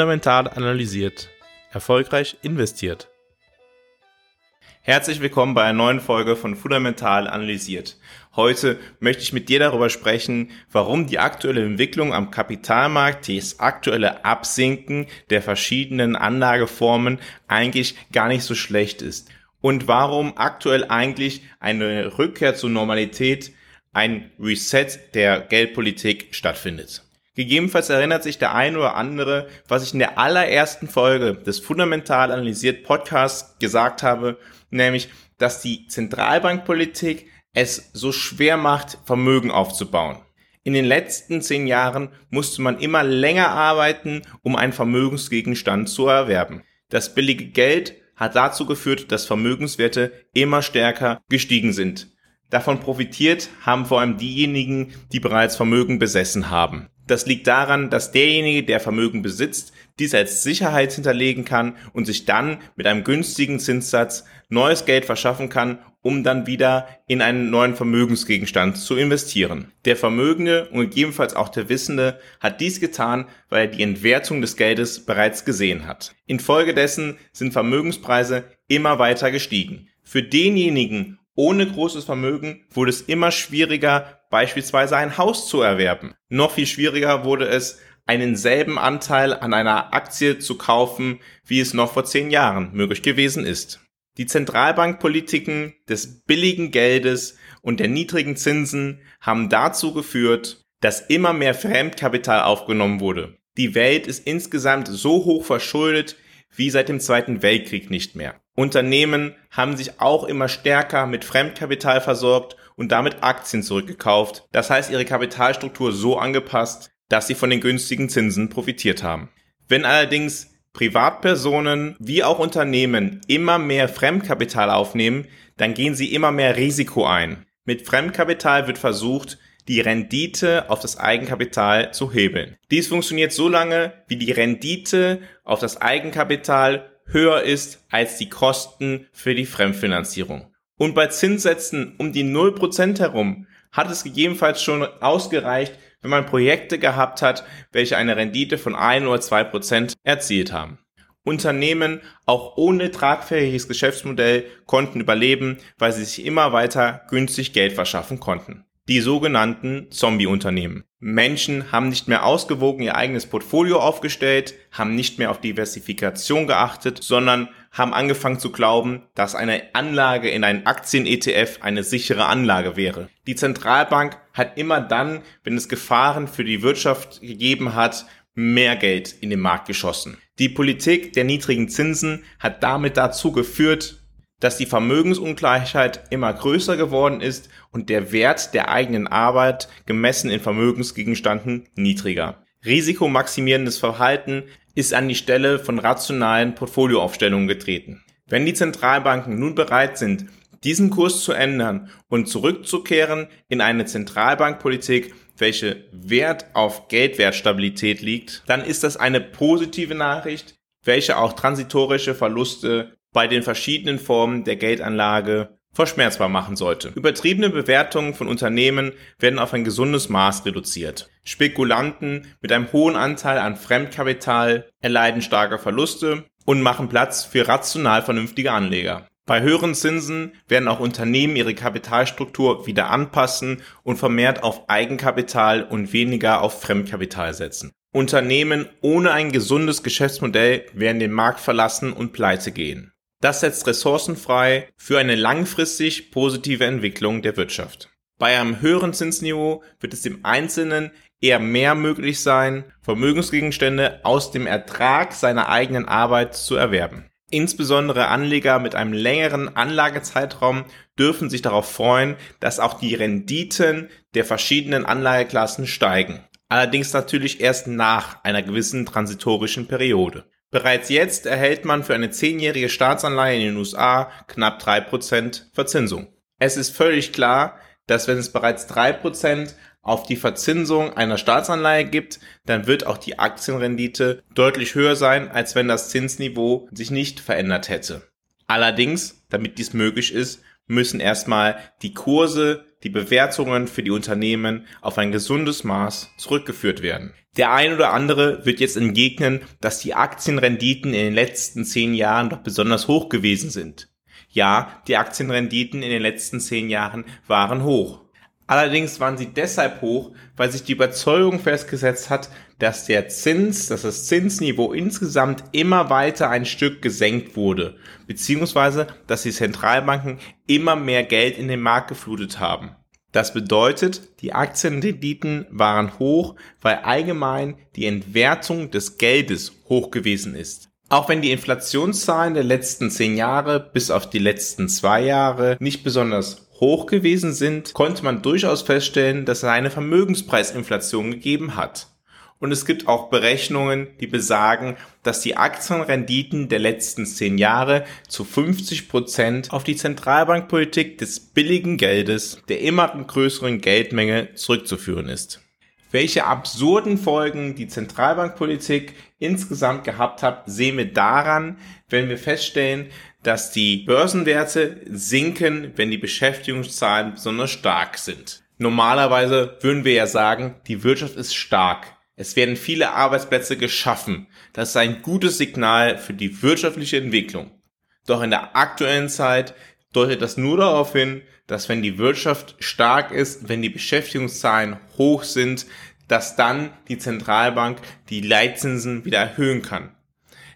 Fundamental analysiert. Erfolgreich investiert. Herzlich willkommen bei einer neuen Folge von Fundamental analysiert. Heute möchte ich mit dir darüber sprechen, warum die aktuelle Entwicklung am Kapitalmarkt, das aktuelle Absinken der verschiedenen Anlageformen eigentlich gar nicht so schlecht ist. Und warum aktuell eigentlich eine Rückkehr zur Normalität, ein Reset der Geldpolitik stattfindet. Gegebenenfalls erinnert sich der ein oder andere, was ich in der allerersten Folge des Fundamental analysiert Podcasts gesagt habe, nämlich, dass die Zentralbankpolitik es so schwer macht, Vermögen aufzubauen. In den letzten zehn Jahren musste man immer länger arbeiten, um einen Vermögensgegenstand zu erwerben. Das billige Geld hat dazu geführt, dass Vermögenswerte immer stärker gestiegen sind. Davon profitiert haben vor allem diejenigen, die bereits Vermögen besessen haben. Das liegt daran, dass derjenige, der Vermögen besitzt, dies als Sicherheit hinterlegen kann und sich dann mit einem günstigen Zinssatz neues Geld verschaffen kann, um dann wieder in einen neuen Vermögensgegenstand zu investieren. Der Vermögende und gegebenenfalls auch der Wissende hat dies getan, weil er die Entwertung des Geldes bereits gesehen hat. Infolgedessen sind Vermögenspreise immer weiter gestiegen. Für denjenigen ohne großes Vermögen wurde es immer schwieriger, beispielsweise ein Haus zu erwerben. Noch viel schwieriger wurde es, einen selben Anteil an einer Aktie zu kaufen, wie es noch vor zehn Jahren möglich gewesen ist. Die Zentralbankpolitiken des billigen Geldes und der niedrigen Zinsen haben dazu geführt, dass immer mehr Fremdkapital aufgenommen wurde. Die Welt ist insgesamt so hoch verschuldet wie seit dem Zweiten Weltkrieg nicht mehr. Unternehmen haben sich auch immer stärker mit Fremdkapital versorgt und damit Aktien zurückgekauft. Das heißt, ihre Kapitalstruktur so angepasst, dass sie von den günstigen Zinsen profitiert haben. Wenn allerdings Privatpersonen wie auch Unternehmen immer mehr Fremdkapital aufnehmen, dann gehen sie immer mehr Risiko ein. Mit Fremdkapital wird versucht, die Rendite auf das Eigenkapital zu hebeln. Dies funktioniert so lange, wie die Rendite auf das Eigenkapital höher ist als die Kosten für die Fremdfinanzierung. Und bei Zinssätzen um die 0% herum hat es gegebenenfalls schon ausgereicht, wenn man Projekte gehabt hat, welche eine Rendite von 1 oder 2% erzielt haben. Unternehmen, auch ohne tragfähiges Geschäftsmodell, konnten überleben, weil sie sich immer weiter günstig Geld verschaffen konnten die sogenannten Zombie-Unternehmen. Menschen haben nicht mehr ausgewogen ihr eigenes Portfolio aufgestellt, haben nicht mehr auf Diversifikation geachtet, sondern haben angefangen zu glauben, dass eine Anlage in einen Aktien-ETF eine sichere Anlage wäre. Die Zentralbank hat immer dann, wenn es Gefahren für die Wirtschaft gegeben hat, mehr Geld in den Markt geschossen. Die Politik der niedrigen Zinsen hat damit dazu geführt, dass die Vermögensungleichheit immer größer geworden ist und der Wert der eigenen Arbeit gemessen in Vermögensgegenstanden niedriger. Risikomaximierendes Verhalten ist an die Stelle von rationalen Portfolioaufstellungen getreten. Wenn die Zentralbanken nun bereit sind, diesen Kurs zu ändern und zurückzukehren in eine Zentralbankpolitik, welche Wert auf Geldwertstabilität liegt, dann ist das eine positive Nachricht, welche auch transitorische Verluste bei den verschiedenen Formen der Geldanlage verschmerzbar machen sollte. Übertriebene Bewertungen von Unternehmen werden auf ein gesundes Maß reduziert. Spekulanten mit einem hohen Anteil an Fremdkapital erleiden starke Verluste und machen Platz für rational vernünftige Anleger. Bei höheren Zinsen werden auch Unternehmen ihre Kapitalstruktur wieder anpassen und vermehrt auf Eigenkapital und weniger auf Fremdkapital setzen. Unternehmen ohne ein gesundes Geschäftsmodell werden den Markt verlassen und pleite gehen. Das setzt Ressourcen frei für eine langfristig positive Entwicklung der Wirtschaft. Bei einem höheren Zinsniveau wird es dem Einzelnen eher mehr möglich sein, Vermögensgegenstände aus dem Ertrag seiner eigenen Arbeit zu erwerben. Insbesondere Anleger mit einem längeren Anlagezeitraum dürfen sich darauf freuen, dass auch die Renditen der verschiedenen Anlageklassen steigen. Allerdings natürlich erst nach einer gewissen transitorischen Periode. Bereits jetzt erhält man für eine zehnjährige Staatsanleihe in den USA knapp drei Prozent Verzinsung. Es ist völlig klar, dass wenn es bereits drei Prozent auf die Verzinsung einer Staatsanleihe gibt, dann wird auch die Aktienrendite deutlich höher sein, als wenn das Zinsniveau sich nicht verändert hätte. Allerdings, damit dies möglich ist, müssen erstmal die Kurse die Bewertungen für die Unternehmen auf ein gesundes Maß zurückgeführt werden. Der ein oder andere wird jetzt entgegnen, dass die Aktienrenditen in den letzten zehn Jahren doch besonders hoch gewesen sind. Ja, die Aktienrenditen in den letzten zehn Jahren waren hoch. Allerdings waren sie deshalb hoch, weil sich die Überzeugung festgesetzt hat, dass der Zins, dass das Zinsniveau insgesamt immer weiter ein Stück gesenkt wurde, beziehungsweise dass die Zentralbanken immer mehr Geld in den Markt geflutet haben. Das bedeutet, die Aktienrenditen waren hoch, weil allgemein die Entwertung des Geldes hoch gewesen ist. Auch wenn die Inflationszahlen der letzten zehn Jahre bis auf die letzten zwei Jahre nicht besonders hoch gewesen sind, konnte man durchaus feststellen, dass es eine Vermögenspreisinflation gegeben hat. Und es gibt auch Berechnungen, die besagen, dass die Aktienrenditen der letzten zehn Jahre zu 50 Prozent auf die Zentralbankpolitik des billigen Geldes, der immer größeren Geldmenge zurückzuführen ist. Welche absurden Folgen die Zentralbankpolitik insgesamt gehabt hat, sehen wir daran, wenn wir feststellen, dass die Börsenwerte sinken, wenn die Beschäftigungszahlen besonders stark sind. Normalerweise würden wir ja sagen, die Wirtschaft ist stark. Es werden viele Arbeitsplätze geschaffen. Das ist ein gutes Signal für die wirtschaftliche Entwicklung. Doch in der aktuellen Zeit deutet das nur darauf hin, dass wenn die Wirtschaft stark ist, wenn die Beschäftigungszahlen hoch sind, dass dann die Zentralbank die Leitzinsen wieder erhöhen kann.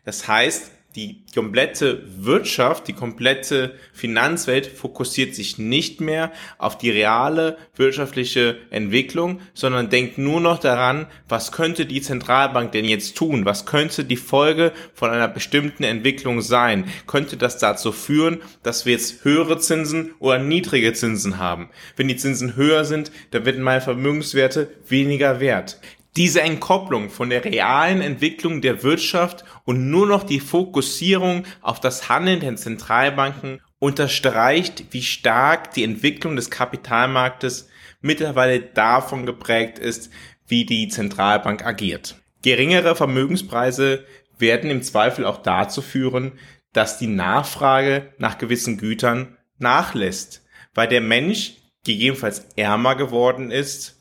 Das heißt, die komplette Wirtschaft, die komplette Finanzwelt fokussiert sich nicht mehr auf die reale wirtschaftliche Entwicklung, sondern denkt nur noch daran, was könnte die Zentralbank denn jetzt tun? Was könnte die Folge von einer bestimmten Entwicklung sein? Könnte das dazu führen, dass wir jetzt höhere Zinsen oder niedrige Zinsen haben? Wenn die Zinsen höher sind, dann werden meine Vermögenswerte weniger wert. Diese Entkopplung von der realen Entwicklung der Wirtschaft und nur noch die Fokussierung auf das Handeln der Zentralbanken unterstreicht, wie stark die Entwicklung des Kapitalmarktes mittlerweile davon geprägt ist, wie die Zentralbank agiert. Geringere Vermögenspreise werden im Zweifel auch dazu führen, dass die Nachfrage nach gewissen Gütern nachlässt, weil der Mensch gegebenenfalls ärmer geworden ist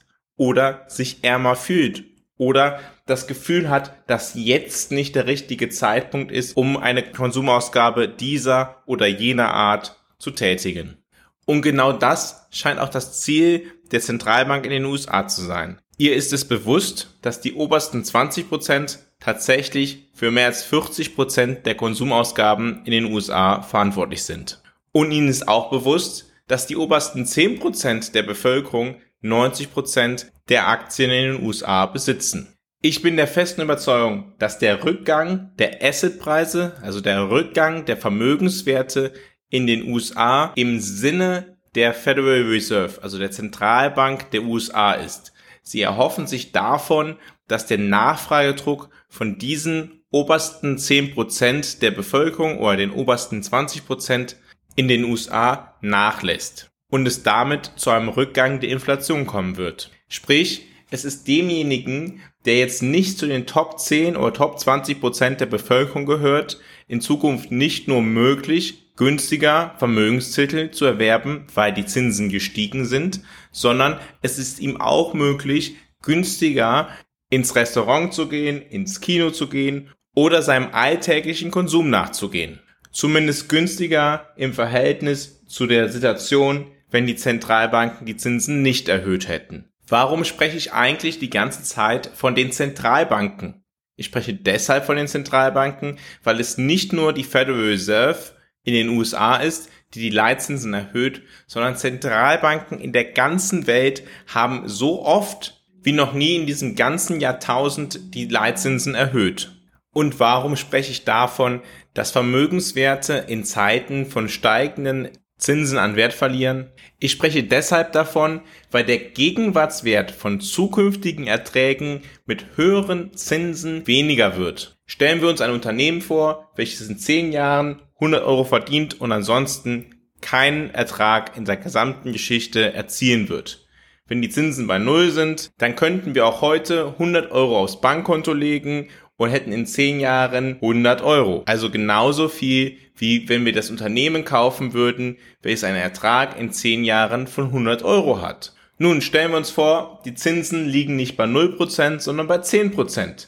oder sich ärmer fühlt oder das Gefühl hat, dass jetzt nicht der richtige Zeitpunkt ist, um eine Konsumausgabe dieser oder jener Art zu tätigen. Und genau das scheint auch das Ziel der Zentralbank in den USA zu sein. Ihr ist es bewusst, dass die obersten 20 Prozent tatsächlich für mehr als 40 Prozent der Konsumausgaben in den USA verantwortlich sind. Und ihnen ist auch bewusst, dass die obersten 10 Prozent der Bevölkerung 90 Prozent der Aktien in den USA besitzen. Ich bin der festen Überzeugung, dass der Rückgang der Assetpreise, also der Rückgang der Vermögenswerte in den USA im Sinne der Federal Reserve, also der Zentralbank der USA ist. Sie erhoffen sich davon, dass der Nachfragedruck von diesen obersten 10% der Bevölkerung oder den obersten 20% in den USA nachlässt und es damit zu einem Rückgang der Inflation kommen wird. Sprich, es ist demjenigen, der jetzt nicht zu den Top 10 oder Top 20 Prozent der Bevölkerung gehört, in Zukunft nicht nur möglich, günstiger Vermögenstitel zu erwerben, weil die Zinsen gestiegen sind, sondern es ist ihm auch möglich, günstiger ins Restaurant zu gehen, ins Kino zu gehen oder seinem alltäglichen Konsum nachzugehen. Zumindest günstiger im Verhältnis zu der Situation, wenn die Zentralbanken die Zinsen nicht erhöht hätten. Warum spreche ich eigentlich die ganze Zeit von den Zentralbanken? Ich spreche deshalb von den Zentralbanken, weil es nicht nur die Federal Reserve in den USA ist, die die Leitzinsen erhöht, sondern Zentralbanken in der ganzen Welt haben so oft wie noch nie in diesem ganzen Jahrtausend die Leitzinsen erhöht. Und warum spreche ich davon, dass Vermögenswerte in Zeiten von steigenden Zinsen an Wert verlieren? Ich spreche deshalb davon, weil der Gegenwartswert von zukünftigen Erträgen mit höheren Zinsen weniger wird. Stellen wir uns ein Unternehmen vor, welches in 10 Jahren 100 Euro verdient und ansonsten keinen Ertrag in der gesamten Geschichte erzielen wird. Wenn die Zinsen bei Null sind, dann könnten wir auch heute 100 Euro aufs Bankkonto legen und hätten in 10 Jahren 100 Euro. Also genauso viel, wie wenn wir das Unternehmen kaufen würden, welches einen Ertrag in 10 Jahren von 100 Euro hat. Nun stellen wir uns vor, die Zinsen liegen nicht bei 0%, sondern bei 10%.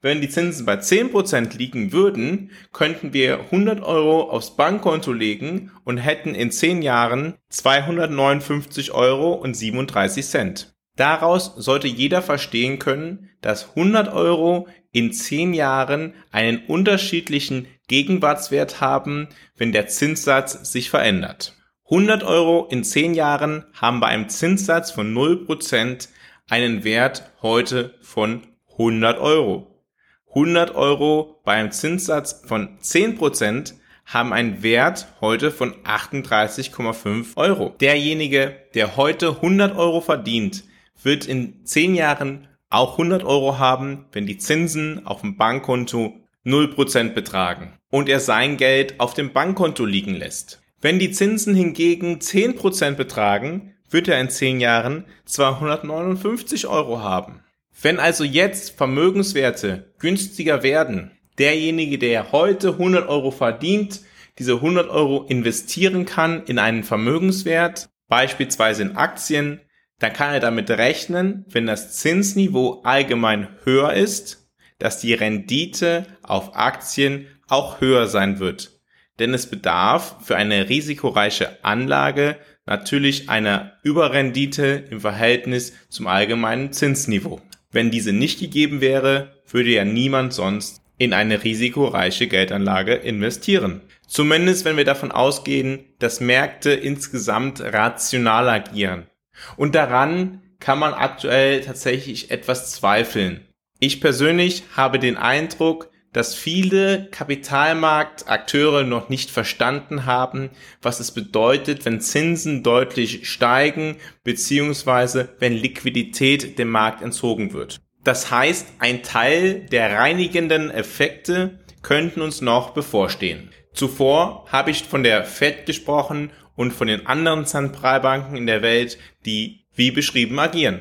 Wenn die Zinsen bei 10% liegen würden, könnten wir 100 Euro aufs Bankkonto legen und hätten in 10 Jahren 259 Euro und 37 Cent. Daraus sollte jeder verstehen können, dass 100 Euro in 10 Jahren einen unterschiedlichen Gegenwartswert haben, wenn der Zinssatz sich verändert. 100 Euro in 10 Jahren haben bei einem Zinssatz von 0% einen Wert heute von 100 Euro. 100 Euro beim Zinssatz von 10% haben einen Wert heute von 38,5 Euro. Derjenige, der heute 100 Euro verdient, wird in 10 Jahren auch 100 Euro haben, wenn die Zinsen auf dem Bankkonto 0% betragen und er sein Geld auf dem Bankkonto liegen lässt. Wenn die Zinsen hingegen 10% betragen, wird er in 10 Jahren 259 Euro haben. Wenn also jetzt Vermögenswerte günstiger werden, derjenige, der heute 100 Euro verdient, diese 100 Euro investieren kann in einen Vermögenswert, beispielsweise in Aktien, dann kann er damit rechnen, wenn das Zinsniveau allgemein höher ist, dass die Rendite auf Aktien auch höher sein wird. Denn es bedarf für eine risikoreiche Anlage natürlich einer Überrendite im Verhältnis zum allgemeinen Zinsniveau. Wenn diese nicht gegeben wäre, würde ja niemand sonst in eine risikoreiche Geldanlage investieren. Zumindest wenn wir davon ausgehen, dass Märkte insgesamt rational agieren. Und daran kann man aktuell tatsächlich etwas zweifeln. Ich persönlich habe den Eindruck, dass viele Kapitalmarktakteure noch nicht verstanden haben, was es bedeutet, wenn Zinsen deutlich steigen, beziehungsweise wenn Liquidität dem Markt entzogen wird. Das heißt, ein Teil der reinigenden Effekte könnten uns noch bevorstehen. Zuvor habe ich von der Fed gesprochen und von den anderen Zentralbanken in der Welt, die wie beschrieben agieren.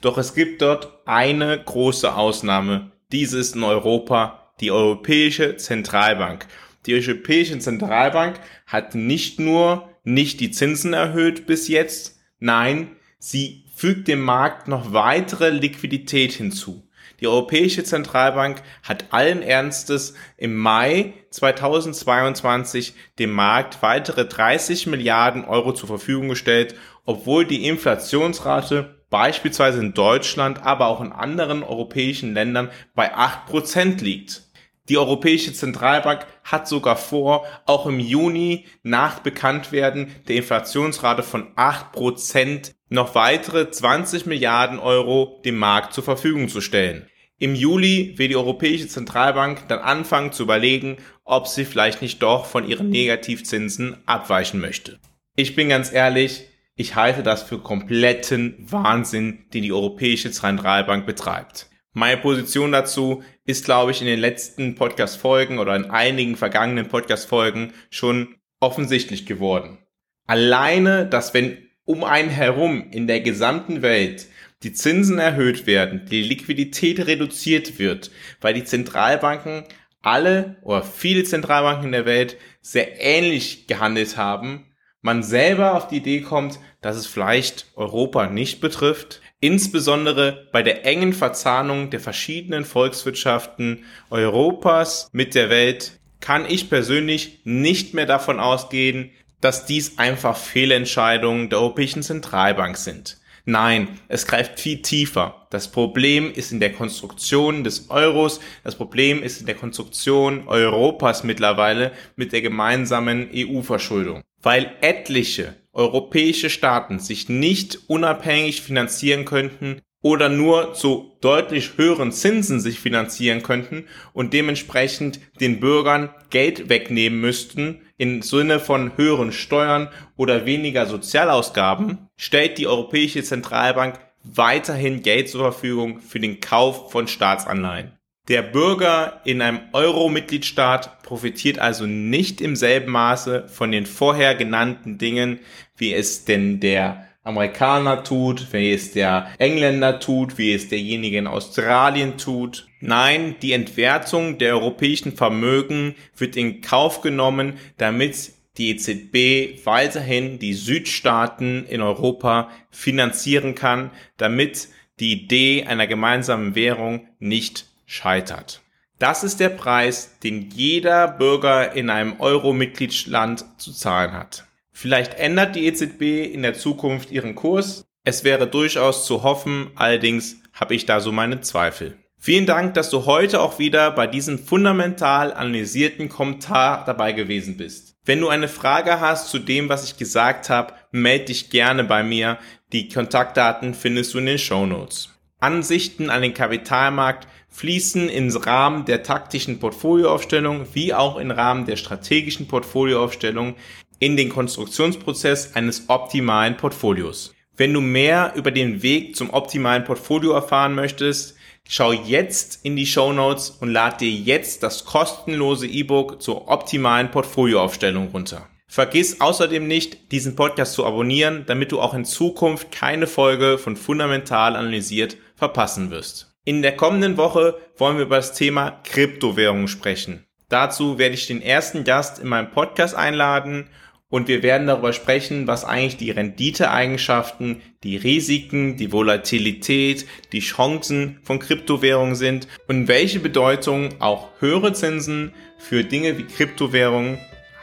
Doch es gibt dort eine große Ausnahme. Diese ist in Europa die Europäische Zentralbank. Die Europäische Zentralbank hat nicht nur nicht die Zinsen erhöht bis jetzt, nein, sie fügt dem Markt noch weitere Liquidität hinzu. Die Europäische Zentralbank hat allen Ernstes im Mai 2022 dem Markt weitere 30 Milliarden Euro zur Verfügung gestellt, obwohl die Inflationsrate beispielsweise in Deutschland, aber auch in anderen europäischen Ländern bei 8% liegt. Die Europäische Zentralbank hat sogar vor, auch im Juni nach Bekanntwerden der Inflationsrate von 8% noch weitere 20 Milliarden Euro dem Markt zur Verfügung zu stellen. Im Juli wird die Europäische Zentralbank dann anfangen zu überlegen, ob sie vielleicht nicht doch von ihren Negativzinsen abweichen möchte. Ich bin ganz ehrlich, ich halte das für kompletten Wahnsinn, den die Europäische Zentralbank betreibt. Meine Position dazu ist, glaube ich, in den letzten Podcast-Folgen oder in einigen vergangenen Podcast-Folgen schon offensichtlich geworden. Alleine, dass wenn um einen herum in der gesamten Welt die Zinsen erhöht werden, die Liquidität reduziert wird, weil die Zentralbanken alle oder viele Zentralbanken in der Welt sehr ähnlich gehandelt haben, man selber auf die Idee kommt, dass es vielleicht Europa nicht betrifft, insbesondere bei der engen Verzahnung der verschiedenen Volkswirtschaften Europas mit der Welt, kann ich persönlich nicht mehr davon ausgehen, dass dies einfach Fehlentscheidungen der Europäischen Zentralbank sind. Nein, es greift viel tiefer. Das Problem ist in der Konstruktion des Euros, das Problem ist in der Konstruktion Europas mittlerweile mit der gemeinsamen EU-Verschuldung. Weil etliche europäische Staaten sich nicht unabhängig finanzieren könnten oder nur zu deutlich höheren Zinsen sich finanzieren könnten und dementsprechend den Bürgern Geld wegnehmen müssten im Sinne von höheren Steuern oder weniger Sozialausgaben, stellt die Europäische Zentralbank weiterhin Geld zur Verfügung für den Kauf von Staatsanleihen. Der Bürger in einem Euro-Mitgliedstaat profitiert also nicht im selben Maße von den vorher genannten Dingen, wie es denn der Amerikaner tut, wie es der Engländer tut, wie es derjenige in Australien tut. Nein, die Entwertung der europäischen Vermögen wird in Kauf genommen, damit die EZB weiterhin die Südstaaten in Europa finanzieren kann, damit die Idee einer gemeinsamen Währung nicht scheitert. Das ist der Preis, den jeder Bürger in einem Euro-Mitgliedsland zu zahlen hat. Vielleicht ändert die EZB in der Zukunft ihren Kurs. Es wäre durchaus zu hoffen, allerdings habe ich da so meine Zweifel. Vielen Dank, dass du heute auch wieder bei diesem fundamental analysierten Kommentar dabei gewesen bist. Wenn du eine Frage hast zu dem, was ich gesagt habe, melde dich gerne bei mir. Die Kontaktdaten findest du in den Show Notes. Ansichten an den Kapitalmarkt fließen im Rahmen der taktischen Portfolioaufstellung wie auch im Rahmen der strategischen Portfolioaufstellung in den Konstruktionsprozess eines optimalen Portfolios. Wenn du mehr über den Weg zum optimalen Portfolio erfahren möchtest, schau jetzt in die Show Notes und lad dir jetzt das kostenlose E-Book zur optimalen Portfolioaufstellung runter. Vergiss außerdem nicht, diesen Podcast zu abonnieren, damit du auch in Zukunft keine Folge von Fundamental analysiert verpassen wirst. In der kommenden Woche wollen wir über das Thema Kryptowährungen sprechen. Dazu werde ich den ersten Gast in meinem Podcast einladen und wir werden darüber sprechen, was eigentlich die Renditeeigenschaften, die Risiken, die Volatilität, die Chancen von Kryptowährungen sind und welche Bedeutung auch höhere Zinsen für Dinge wie Kryptowährungen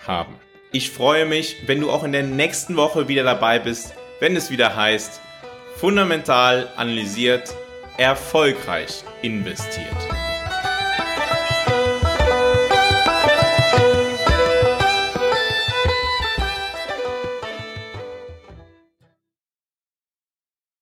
haben. Ich freue mich, wenn du auch in der nächsten Woche wieder dabei bist, wenn es wieder heißt, fundamental analysiert erfolgreich investiert.